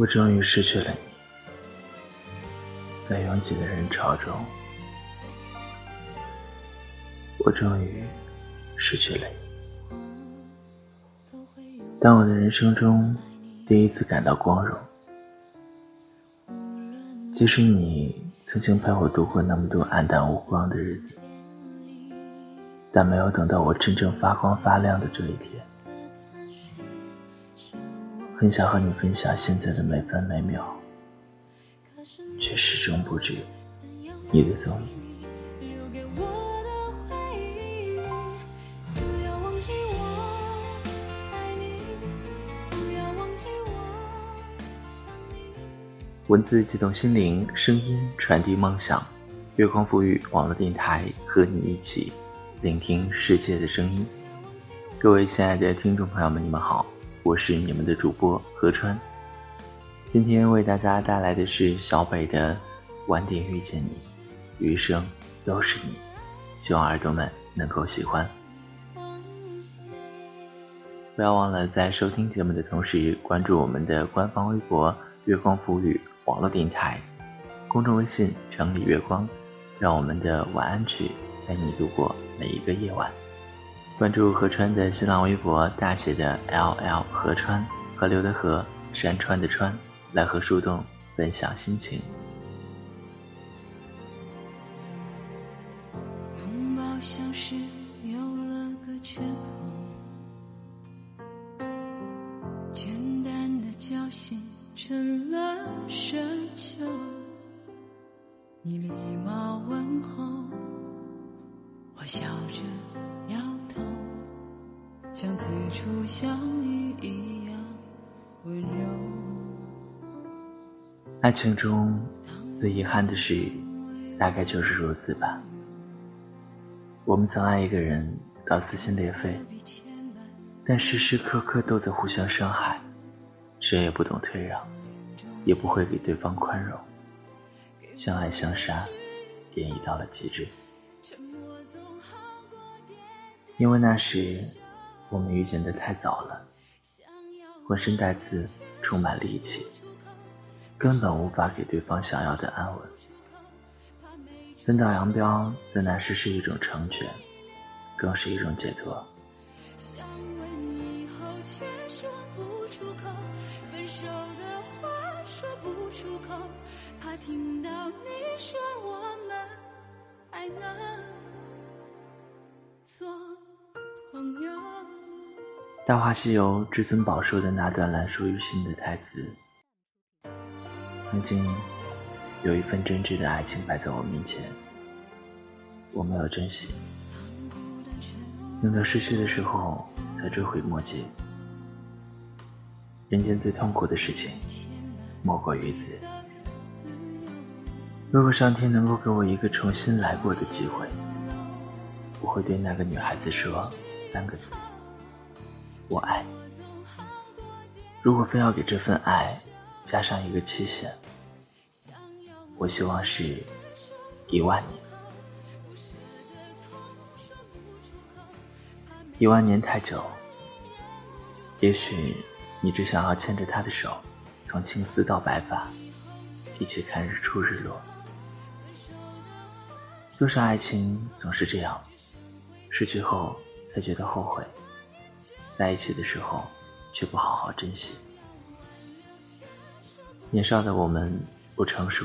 我终于失去了你，在拥挤的人潮中，我终于失去了你。当我的人生中第一次感到光荣，即使你曾经陪我度过那么多黯淡无光的日子，但没有等到我真正发光发亮的这一天。很想和你分享现在的每分每秒，却始终不知你的踪影。文字激动心灵，声音传递梦想。月光赋予网络电台和你一起聆听世界的声音。各位亲爱的听众朋友们，你们好。我是你们的主播何川，今天为大家带来的是小北的《晚点遇见你，余生都是你》，希望耳朵们能够喜欢。不要忘了在收听节目的同时，关注我们的官方微博“月光抚语网络电台”，公众微信“城里月光”，让我们的晚安曲陪你度过每一个夜晚。关注河川的新浪微博，大写的 L L 河川，河流的河，山川的川，来和树洞分享心情。拥抱像是有了个缺口，简单的交心成了奢求。你礼貌问候，我笑着。像最初相遇一样温柔。爱情中最遗憾的事，大概就是如此吧。我们曾爱一个人到撕心裂肺，但时时刻刻都在互相伤害，谁也不懂退让，也不会给对方宽容，相爱相杀，便已到了极致。因为那时。我们遇见的太早了，浑身带刺，充满戾气，根本无法给对方想要的安稳。分道扬镳，在那时是一种成全，更是一种解脱。朋友。《大话西游》至尊宝说的那段烂熟于心的台词，曾经有一份真挚的爱情摆在我面前，我没有珍惜，等到失去的时候才追悔莫及。人间最痛苦的事情，莫过于此。如果上天能够给我一个重新来过的机会，我会对那个女孩子说三个字。我爱。如果非要给这份爱加上一个期限，我希望是一万年。一万年太久，也许你只想要牵着他的手，从青丝到白发，一起看日出日落。多少爱情总是这样，失去后才觉得后悔。在一起的时候，却不好好珍惜。年少的我们不成熟，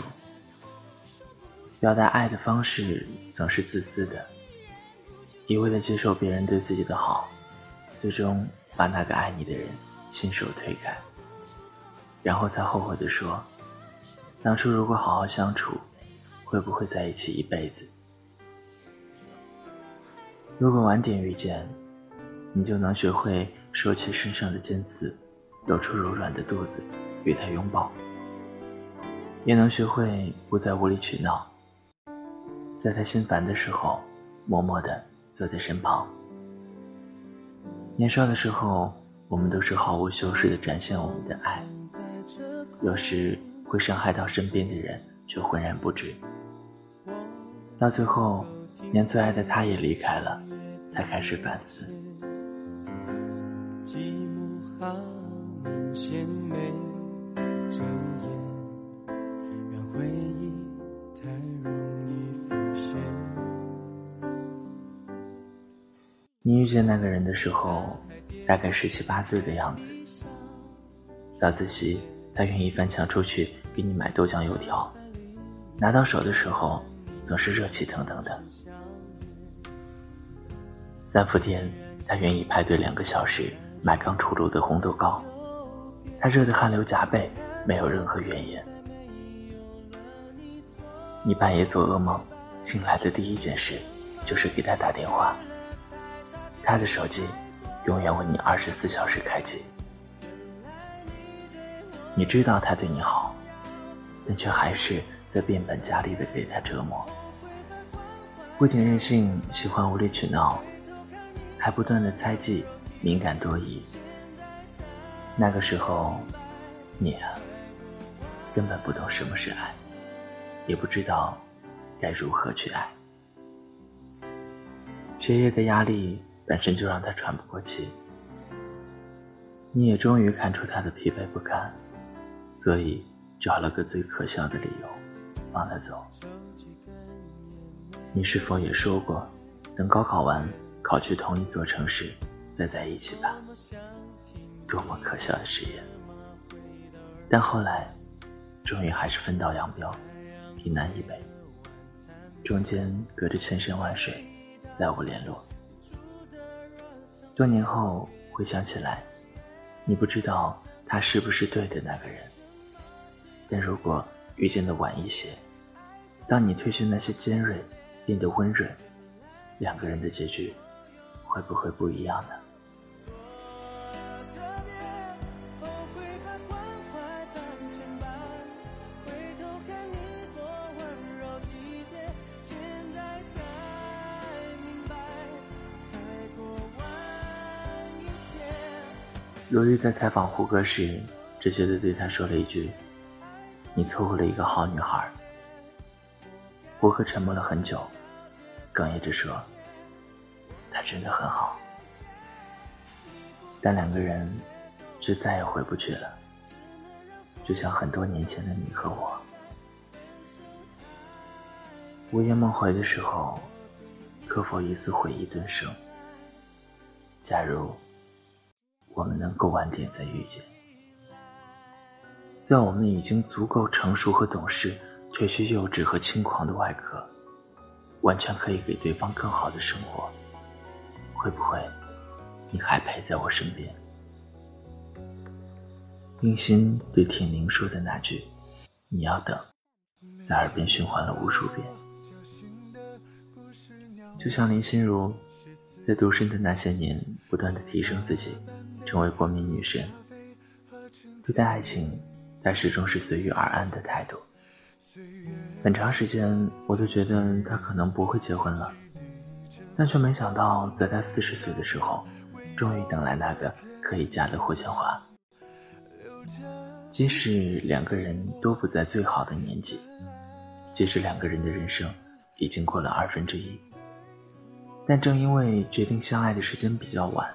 表达爱的方式总是自私的，一味的接受别人对自己的好，最终把那个爱你的人亲手推开，然后才后悔的说：“当初如果好好相处，会不会在一起一辈子？”如果晚点遇见。你就能学会收起身上的尖刺，露出柔软的肚子与他拥抱；也能学会不再无理取闹，在他心烦的时候，默默地坐在身旁。年少的时候，我们都是毫无修饰地展现我们的爱，有时会伤害到身边的人，却浑然不知。到最后，连最爱的他也离开了，才开始反思。寂寞好明显没遮掩，让回忆太容易浮现。你遇见那个人的时候，大概十七八岁的样子。早自习，他愿意翻墙出去给你买豆浆油条，拿到手的时候总是热气腾腾的。三伏天，他愿意排队两个小时买刚出炉的红豆糕，他热得汗流浃背，没有任何怨言。你半夜做噩梦，醒来的第一件事就是给他打电话，他的手机永远为你二十四小时开机。你知道他对你好，但却还是在变本加厉的给他折磨。不仅任性，喜欢无理取闹，还不断的猜忌，敏感多疑。那个时候，你啊，根本不懂什么是爱，也不知道该如何去爱。学业的压力本身就让他喘不过气，你也终于看出他的疲惫不堪。所以找了个最可笑的理由，放他走。你是否也说过，等高考完，考去同一座城市，再在一起吧？多么可笑的誓言！但后来，终于还是分道扬镳，一南一北，中间隔着千山万水，再无联络。多年后回想起来，你不知道他是不是对的那个人。但如果遇见的晚一些，当你褪去那些尖锐，变得温润，两个人的结局会不会不一样呢？罗玉在采访胡歌时，直接的对他说了一句。你错过了一个好女孩。胡歌沉默了很久，哽咽着说：“他真的很好，但两个人就再也回不去了，就像很多年前的你和我。”午夜梦回的时候，可否一丝回忆顿生？假如我们能够晚点再遇见。在我们已经足够成熟和懂事，褪去幼稚和轻狂的外壳，完全可以给对方更好的生活。会不会，你还陪在我身边？冰心对铁宁说的那句“你要等”，在耳边循环了无数遍。就像林心如，在独身的那些年，不断的提升自己，成为国民女神，对待爱情。她始终是随遇而安的态度。很长时间，我都觉得他可能不会结婚了，但却没想到，在他四十岁的时候，终于等来那个可以嫁的霍建华。即使两个人都不在最好的年纪，即使两个人的人生已经过了二分之一，但正因为决定相爱的时间比较晚，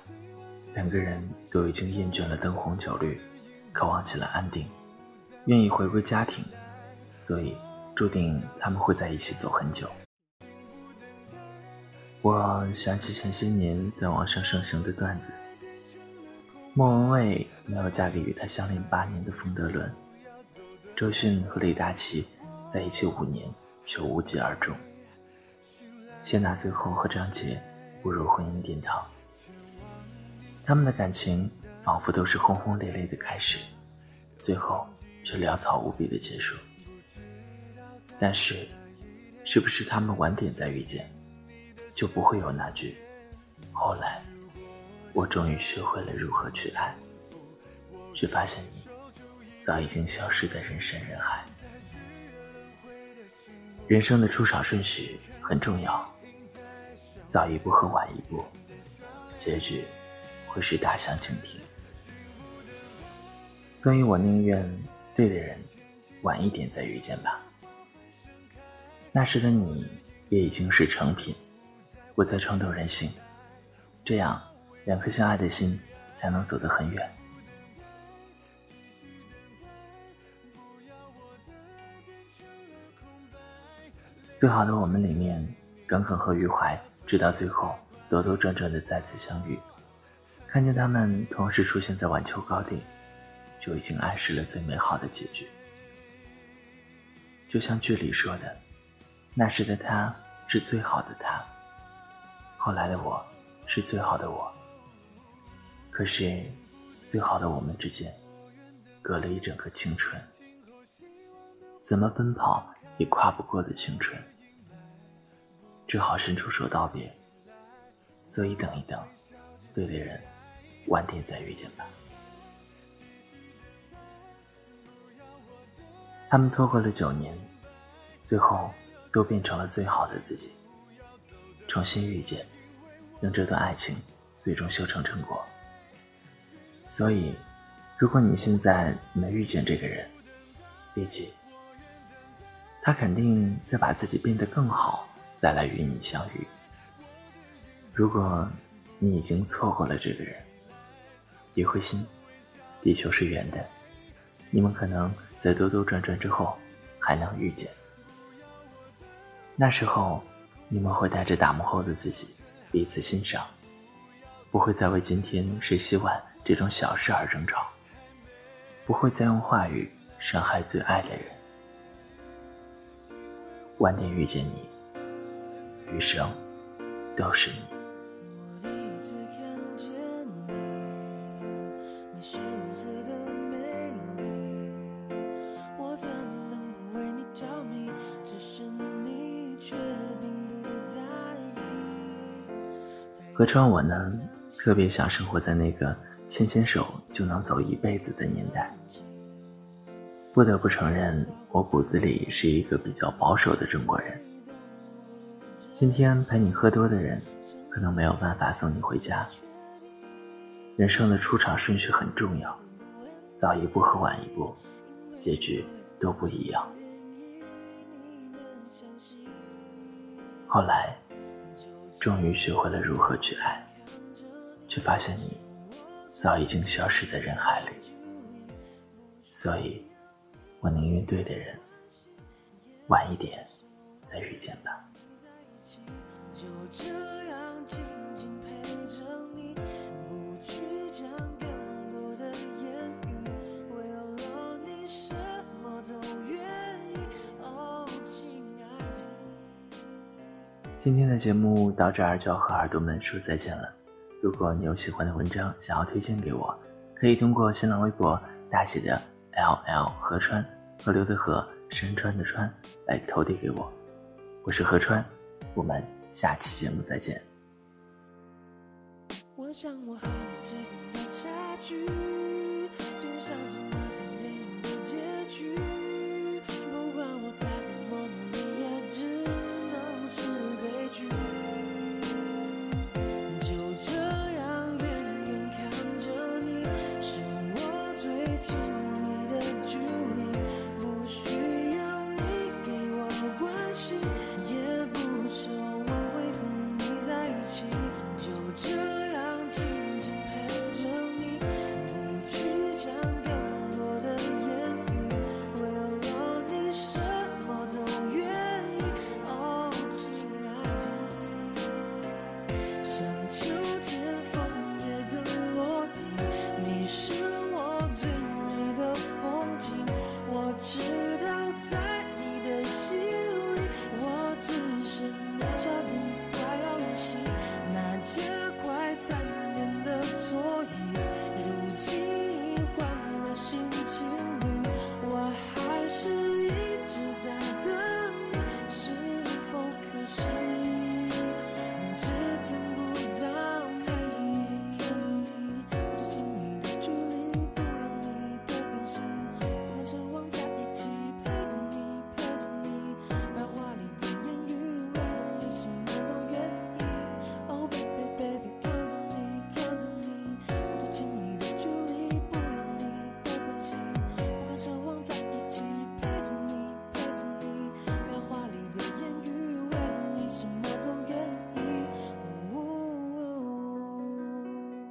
两个人都已经厌倦了灯红酒绿，渴望起了安定。愿意回归家庭，所以注定他们会在一起走很久。我想起前些年在网上盛行的段子：莫文蔚没有嫁给与她相恋八年的冯德伦，周迅和李大齐在一起五年却无疾而终，谢娜最后和张杰步入婚姻殿堂。他们的感情仿佛都是轰轰烈烈的开始，最后。却潦草无比的结束。但是，是不是他们晚点再遇见，就不会有那句“后来，我终于学会了如何去爱”，却发现你早已经消失在人山人海。人生的出场顺序很重要，早一步和晚一步，结局会是大相径庭。所以我宁愿。对的人，晚一点再遇见吧。那时的你也已经是成品，不再冲动任性，这样两颗相爱的心才能走得很远。最好的我们里面，耿耿和余淮，直到最后，兜兜转转的再次相遇，看见他们同时出现在晚秋高地，就已经暗示了最美好的结局。就像剧里说的。那时的他是最好的他，后来的我是最好的我。可是，最好的我们之间，隔了一整个青春，怎么奔跑也跨不过的青春。只好伸出手道别，所以等一等，对的人，晚点再遇见吧。他们错过了九年，最后都变成了最好的自己。重新遇见，让这段爱情最终修成正果。所以，如果你现在没遇见这个人，别急，他肯定在把自己变得更好。再来与你相遇。如果你已经错过了这个人，别灰心，地球是圆的，你们可能在兜兜转转之后还能遇见。那时候，你们会带着打磨后的自己彼此欣赏，不会再为今天谁洗碗这种小事而争吵，不会再用话语伤害最爱的人。晚点遇见你。余生都是你。何川，我呢，特别想生活在那个牵牵手就能走一辈子的年代。不得不承认，我骨子里是一个比较保守的中国人。今天陪你喝多的人，可能没有办法送你回家。人生的出场顺序很重要，早一步和晚一步，结局都不一样。后来，终于学会了如何去爱，却发现你早已经消失在人海里。所以，我宁愿对的人，晚一点再遇见吧。今天的节目到这儿就要和耳朵们说再见了。如果你有喜欢的文章想要推荐给我，可以通过新浪微博大写的 L L 河川河流的河山川的川来投递给我。我是河川，我们。下期节目再见。我想我和你之间的差距，就像是